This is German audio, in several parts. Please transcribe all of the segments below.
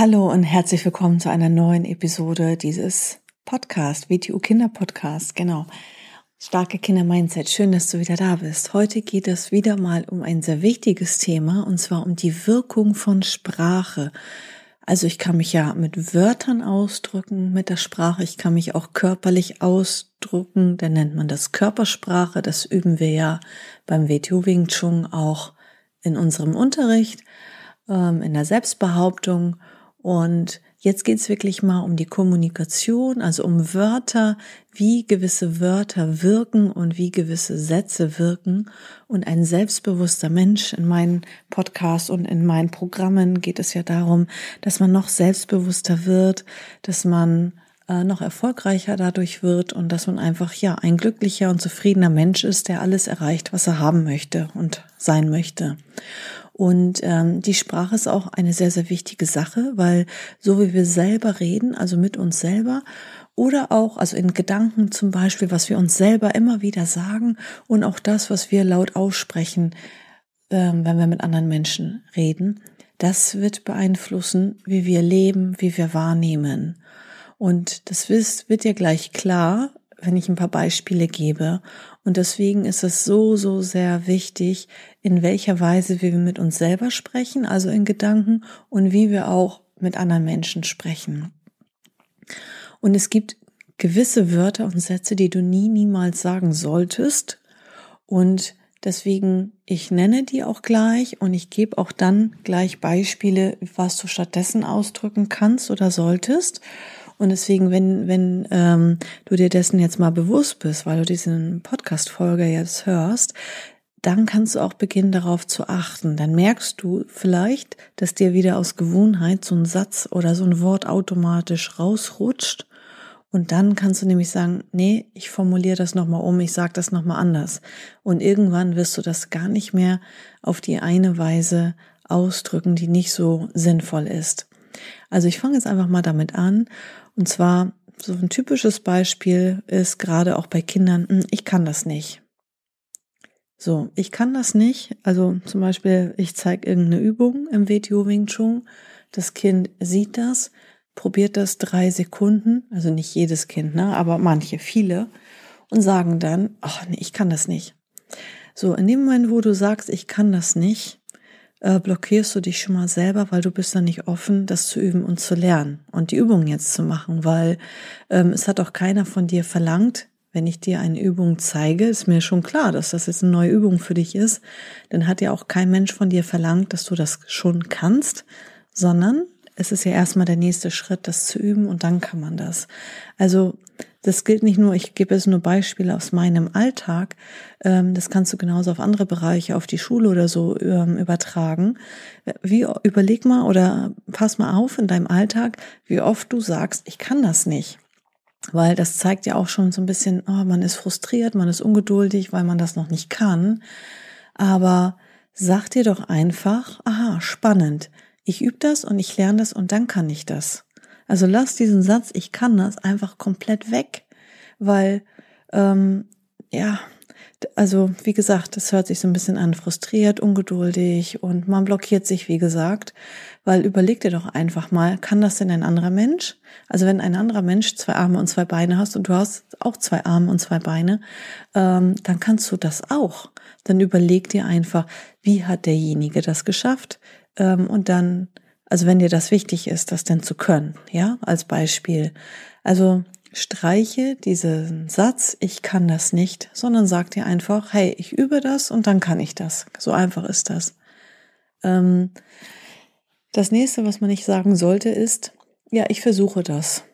Hallo und herzlich willkommen zu einer neuen Episode dieses Podcast, WTU Kinder Podcast, genau. Starke Kinder Mindset. Schön, dass du wieder da bist. Heute geht es wieder mal um ein sehr wichtiges Thema und zwar um die Wirkung von Sprache. Also ich kann mich ja mit Wörtern ausdrücken, mit der Sprache. Ich kann mich auch körperlich ausdrücken. Dann nennt man das Körpersprache. Das üben wir ja beim WTU Wing Chun auch in unserem Unterricht, ähm, in der Selbstbehauptung. Und jetzt geht's wirklich mal um die Kommunikation, also um Wörter, wie gewisse Wörter wirken und wie gewisse Sätze wirken. Und ein selbstbewusster Mensch in meinen Podcasts und in meinen Programmen geht es ja darum, dass man noch selbstbewusster wird, dass man äh, noch erfolgreicher dadurch wird und dass man einfach ja ein glücklicher und zufriedener Mensch ist, der alles erreicht, was er haben möchte und sein möchte. Und ähm, die Sprache ist auch eine sehr, sehr wichtige Sache, weil so wie wir selber reden, also mit uns selber, oder auch, also in Gedanken zum Beispiel, was wir uns selber immer wieder sagen und auch das, was wir laut aussprechen, ähm, wenn wir mit anderen Menschen reden, das wird beeinflussen, wie wir leben, wie wir wahrnehmen. Und das wird dir gleich klar, wenn ich ein paar Beispiele gebe. Und deswegen ist es so, so sehr wichtig, in welcher Weise wir mit uns selber sprechen, also in Gedanken, und wie wir auch mit anderen Menschen sprechen. Und es gibt gewisse Wörter und Sätze, die du nie, niemals sagen solltest. Und deswegen, ich nenne die auch gleich und ich gebe auch dann gleich Beispiele, was du stattdessen ausdrücken kannst oder solltest. Und deswegen, wenn, wenn ähm, du dir dessen jetzt mal bewusst bist, weil du diesen Podcast-Folge jetzt hörst, dann kannst du auch beginnen, darauf zu achten. Dann merkst du vielleicht, dass dir wieder aus Gewohnheit so ein Satz oder so ein Wort automatisch rausrutscht. Und dann kannst du nämlich sagen, nee, ich formuliere das nochmal um, ich sage das nochmal anders. Und irgendwann wirst du das gar nicht mehr auf die eine Weise ausdrücken, die nicht so sinnvoll ist. Also ich fange jetzt einfach mal damit an und zwar, so ein typisches Beispiel ist gerade auch bei Kindern, hm, ich kann das nicht. So, ich kann das nicht. Also zum Beispiel, ich zeige irgendeine Übung im WTO Wing Chun. Das Kind sieht das, probiert das drei Sekunden, also nicht jedes Kind, ne, aber manche, viele, und sagen dann, ach nee, ich kann das nicht. So, in dem Moment, wo du sagst, ich kann das nicht, äh, blockierst du dich schon mal selber, weil du bist dann nicht offen, das zu üben und zu lernen und die Übung jetzt zu machen, weil ähm, es hat auch keiner von dir verlangt, wenn ich dir eine Übung zeige, ist mir schon klar, dass das jetzt eine neue Übung für dich ist, dann hat ja auch kein Mensch von dir verlangt, dass du das schon kannst, sondern es ist ja erstmal der nächste Schritt, das zu üben und dann kann man das. Also das gilt nicht nur, ich gebe es nur Beispiele aus meinem Alltag, ähm, das kannst du genauso auf andere Bereiche, auf die Schule oder so ähm, übertragen. Wie, überleg mal oder pass mal auf in deinem Alltag, wie oft du sagst, ich kann das nicht. Weil das zeigt ja auch schon so ein bisschen, oh, man ist frustriert, man ist ungeduldig, weil man das noch nicht kann. Aber sag dir doch einfach, aha, spannend ich übe das und ich lerne das und dann kann ich das. Also lass diesen Satz, ich kann das, einfach komplett weg, weil ähm, ja, also wie gesagt, das hört sich so ein bisschen an, frustriert, ungeduldig und man blockiert sich, wie gesagt, weil überleg dir doch einfach mal, kann das denn ein anderer Mensch? Also wenn ein anderer Mensch zwei Arme und zwei Beine hast und du hast auch zwei Arme und zwei Beine, ähm, dann kannst du das auch. Dann überleg dir einfach, wie hat derjenige das geschafft? Ähm, und dann, also wenn dir das wichtig ist, das denn zu können, ja, als Beispiel. Also streiche diesen Satz, ich kann das nicht, sondern sag dir einfach, hey, ich übe das und dann kann ich das. So einfach ist das. Ähm, das nächste, was man nicht sagen sollte, ist, ja, ich versuche das.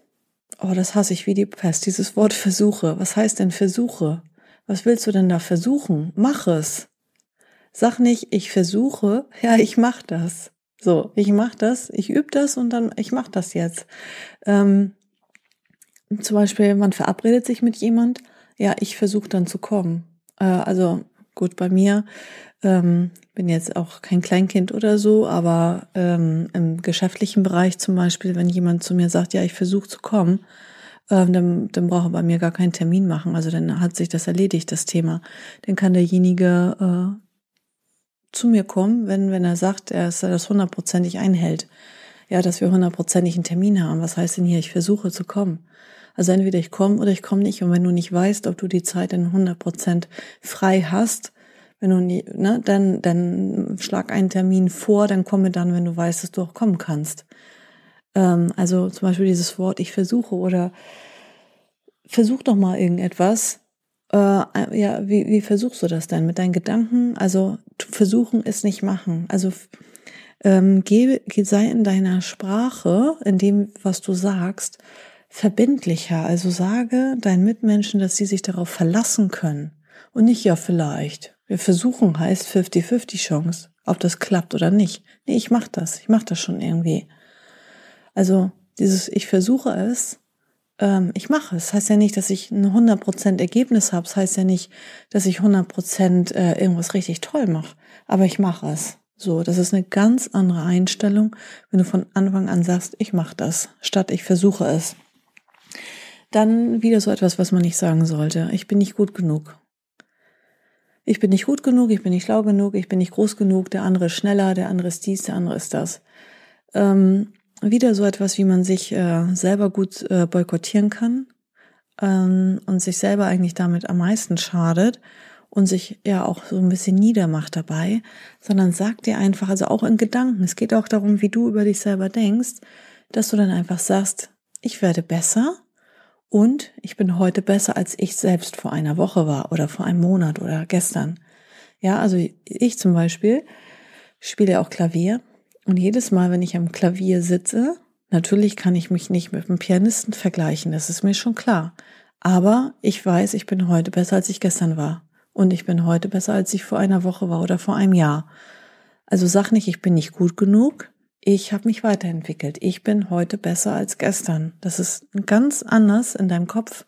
Oh, das hasse ich wie die Pest, dieses Wort versuche. Was heißt denn versuche? Was willst du denn da versuchen? Mach es. Sag nicht, ich versuche, ja, ich mach das. So, ich mache das, ich übe das und dann, ich mache das jetzt. Ähm, zum Beispiel, man verabredet sich mit jemand, ja, ich versuche dann zu kommen. Äh, also gut, bei mir ähm, bin jetzt auch kein Kleinkind oder so, aber ähm, im geschäftlichen Bereich zum Beispiel, wenn jemand zu mir sagt, ja, ich versuche zu kommen, ähm, dann, dann braucht er bei mir gar keinen Termin machen. Also dann hat sich das erledigt, das Thema. Dann kann derjenige äh, zu mir kommen, wenn, wenn er sagt, er ist das hundertprozentig einhält. Ja, dass wir hundertprozentig einen Termin haben. Was heißt denn hier, ich versuche zu kommen? Also entweder ich komme oder ich komme nicht. Und wenn du nicht weißt, ob du die Zeit in 100 Prozent frei hast, wenn du nie, ne, dann, dann schlag einen Termin vor, dann komme dann, wenn du weißt, dass du auch kommen kannst. Ähm, also zum Beispiel dieses Wort, ich versuche oder versuch doch mal irgendetwas. Äh, ja, wie, wie versuchst du das denn mit deinen Gedanken? Also versuchen ist nicht machen. Also ähm, geh, sei in deiner Sprache, in dem, was du sagst, verbindlicher. Also sage deinen Mitmenschen, dass sie sich darauf verlassen können. Und nicht ja vielleicht. Wir versuchen heißt 50-50 Chance, ob das klappt oder nicht. Nee, ich mach das. Ich mach das schon irgendwie. Also dieses ich versuche es, ähm, ich mache es. Das heißt ja nicht, dass ich ein 100% Ergebnis habe. Das heißt ja nicht, dass ich 100% äh, irgendwas richtig toll mache. Aber ich mache es. So, das ist eine ganz andere Einstellung, wenn du von Anfang an sagst, ich mache das, statt ich versuche es. Dann wieder so etwas, was man nicht sagen sollte. Ich bin nicht gut genug. Ich bin nicht gut genug, ich bin nicht schlau genug, ich bin nicht groß genug, der andere ist schneller, der andere ist dies, der andere ist das. Ähm, wieder so etwas, wie man sich äh, selber gut äh, boykottieren kann ähm, und sich selber eigentlich damit am meisten schadet und sich ja auch so ein bisschen niedermacht dabei, sondern sag dir einfach, also auch in Gedanken, es geht auch darum, wie du über dich selber denkst, dass du dann einfach sagst, ich werde besser und ich bin heute besser, als ich selbst vor einer Woche war oder vor einem Monat oder gestern. Ja, also ich zum Beispiel spiele auch Klavier und jedes Mal, wenn ich am Klavier sitze, natürlich kann ich mich nicht mit einem Pianisten vergleichen, das ist mir schon klar. Aber ich weiß, ich bin heute besser, als ich gestern war. Und ich bin heute besser, als ich vor einer Woche war oder vor einem Jahr. Also sag nicht, ich bin nicht gut genug, ich habe mich weiterentwickelt. Ich bin heute besser als gestern. Das ist ganz anders in deinem Kopf.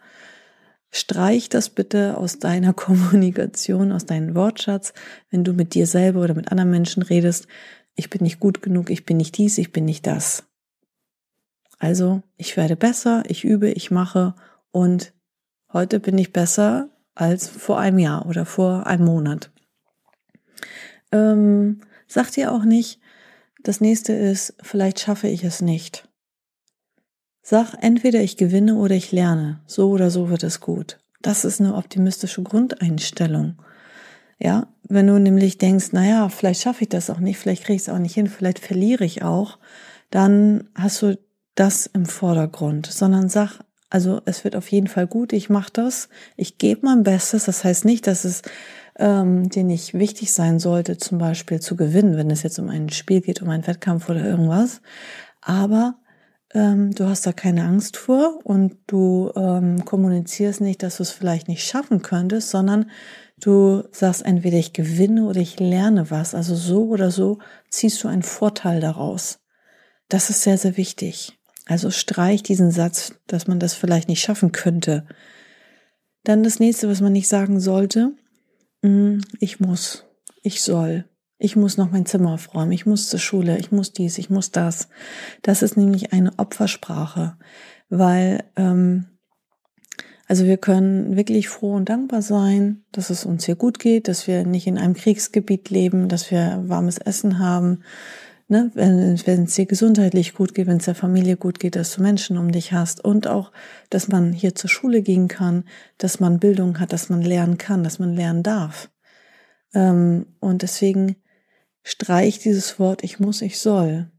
Streich das bitte aus deiner Kommunikation, aus deinem Wortschatz, wenn du mit dir selber oder mit anderen Menschen redest. Ich bin nicht gut genug, ich bin nicht dies, ich bin nicht das. Also, ich werde besser, ich übe, ich mache und heute bin ich besser als vor einem Jahr oder vor einem Monat. Ähm, sag dir auch nicht, das nächste ist, vielleicht schaffe ich es nicht. Sag entweder ich gewinne oder ich lerne. So oder so wird es gut. Das ist eine optimistische Grundeinstellung. Ja, wenn du nämlich denkst, naja, vielleicht schaffe ich das auch nicht, vielleicht kriege ich es auch nicht hin, vielleicht verliere ich auch, dann hast du das im Vordergrund, sondern sag, also es wird auf jeden Fall gut, ich mache das, ich gebe mein Bestes. Das heißt nicht, dass es ähm, dir nicht wichtig sein sollte, zum Beispiel zu gewinnen, wenn es jetzt um ein Spiel geht, um einen Wettkampf oder irgendwas. Aber ähm, du hast da keine Angst vor und du ähm, kommunizierst nicht, dass du es vielleicht nicht schaffen könntest, sondern du sagst entweder ich gewinne oder ich lerne was. Also so oder so ziehst du einen Vorteil daraus. Das ist sehr, sehr wichtig. Also streich diesen Satz, dass man das vielleicht nicht schaffen könnte. Dann das nächste, was man nicht sagen sollte, Mm, ich muss, ich soll, ich muss noch mein Zimmer aufräumen, ich muss zur Schule, ich muss dies, ich muss das. Das ist nämlich eine Opfersprache, weil ähm, also wir können wirklich froh und dankbar sein, dass es uns hier gut geht, dass wir nicht in einem Kriegsgebiet leben, dass wir warmes Essen haben, ne, wenn, es dir gesundheitlich gut geht, wenn es der Familie gut geht, dass du Menschen um dich hast und auch, dass man hier zur Schule gehen kann, dass man Bildung hat, dass man lernen kann, dass man lernen darf. Ähm, und deswegen streich dieses Wort ich muss, ich soll.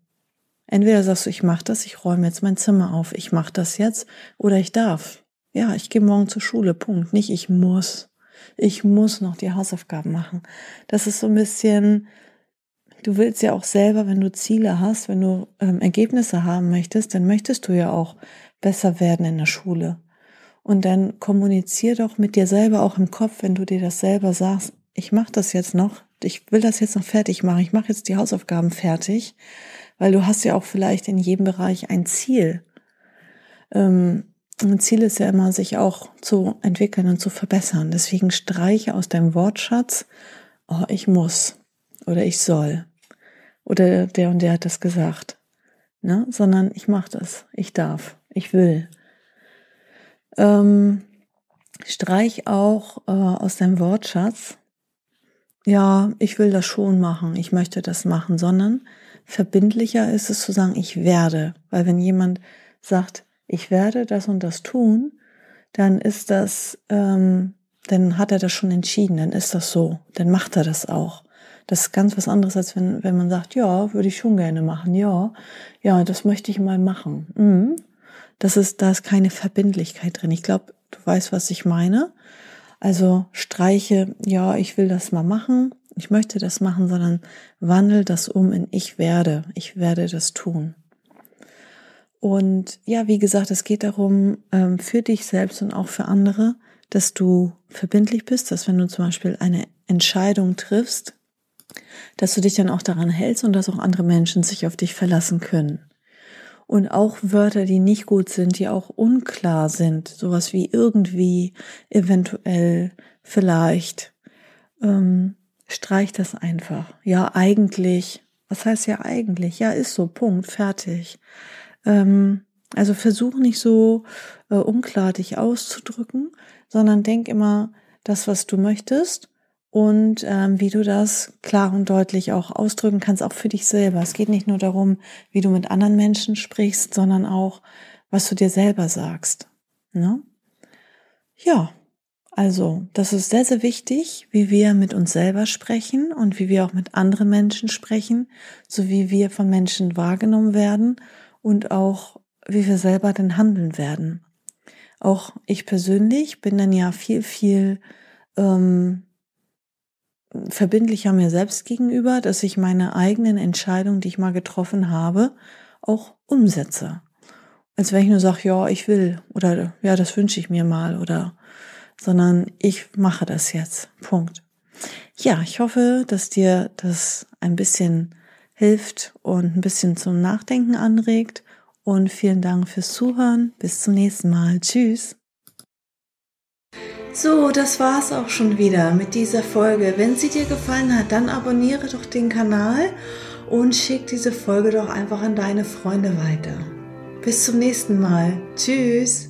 Entweder sagst du, ich mache das, ich räume jetzt mein Zimmer auf, ich mache das jetzt oder ich darf. Ja, ich gehe morgen zur Schule, Punkt. Nicht ich muss. Ich muss noch die Hausaufgaben machen. Das ist so ein bisschen du willst ja auch selber, wenn du Ziele hast, wenn du ähm, Ergebnisse haben möchtest, dann möchtest du ja auch besser werden in der Schule. Und dann kommunizier doch mit dir selber auch im Kopf, wenn du dir das selber sagst, ich mache das jetzt noch, ich will das jetzt noch fertig machen, ich mache jetzt die Hausaufgaben fertig, weil du hast ja auch vielleicht in jedem Bereich ein Ziel. Ähm, ein Ziel ist ja immer, sich auch zu entwickeln und zu verbessern. Deswegen streiche aus deinem Wortschatz, oh, ich muss oder ich soll oder der und der hat das gesagt, ne? sondern ich mache das, ich darf, ich will. Ähm, streich auch äh, aus deinem Wortschatz, ja, ich will das schon machen, ich möchte das machen, sondern verbindlicher ist es zu sagen, ich werde. Weil wenn jemand sagt, ich werde das und das tun, dann ist das, ähm, dann hat er das schon entschieden, dann ist das so, dann macht er das auch. Das ist ganz was anderes, als wenn, wenn man sagt, ja, würde ich schon gerne machen, ja, ja, das möchte ich mal machen. Mhm. Das ist, da ist keine Verbindlichkeit drin. Ich glaube, du weißt, was ich meine. Also streiche, ja, ich will das mal machen, ich möchte das machen, sondern wandel das um in ich werde, ich werde das tun. Und ja, wie gesagt, es geht darum, ähm, für dich selbst und auch für andere, dass du verbindlich bist, dass wenn du zum Beispiel eine Entscheidung triffst, dass du dich dann auch daran hältst und dass auch andere Menschen sich auf dich verlassen können. Und auch Wörter, die nicht gut sind, die auch unklar sind, sowas wie irgendwie, eventuell, vielleicht, ähm, streich das einfach. Ja, eigentlich. Was heißt ja eigentlich? Ja, ist so, Punkt, fertig. Ähm, also versuch nicht so äh, unklar dich auszudrücken, sondern denk immer das, was du möchtest und ähm, wie du das klar und deutlich auch ausdrücken kannst, auch für dich selber. Es geht nicht nur darum, wie du mit anderen Menschen sprichst, sondern auch, was du dir selber sagst. Ne? Ja, also das ist sehr, sehr wichtig, wie wir mit uns selber sprechen und wie wir auch mit anderen Menschen sprechen, so wie wir von Menschen wahrgenommen werden und auch wie wir selber denn handeln werden. Auch ich persönlich bin dann ja viel, viel ähm, verbindlicher mir selbst gegenüber, dass ich meine eigenen Entscheidungen, die ich mal getroffen habe, auch umsetze. Als wenn ich nur sage, ja, ich will oder ja, das wünsche ich mir mal oder sondern ich mache das jetzt. Punkt. Ja, ich hoffe, dass dir das ein bisschen hilft und ein bisschen zum Nachdenken anregt. Und vielen Dank fürs Zuhören. Bis zum nächsten Mal. Tschüss. So, das war's auch schon wieder mit dieser Folge. Wenn sie dir gefallen hat, dann abonniere doch den Kanal und schick diese Folge doch einfach an deine Freunde weiter. Bis zum nächsten Mal. Tschüss.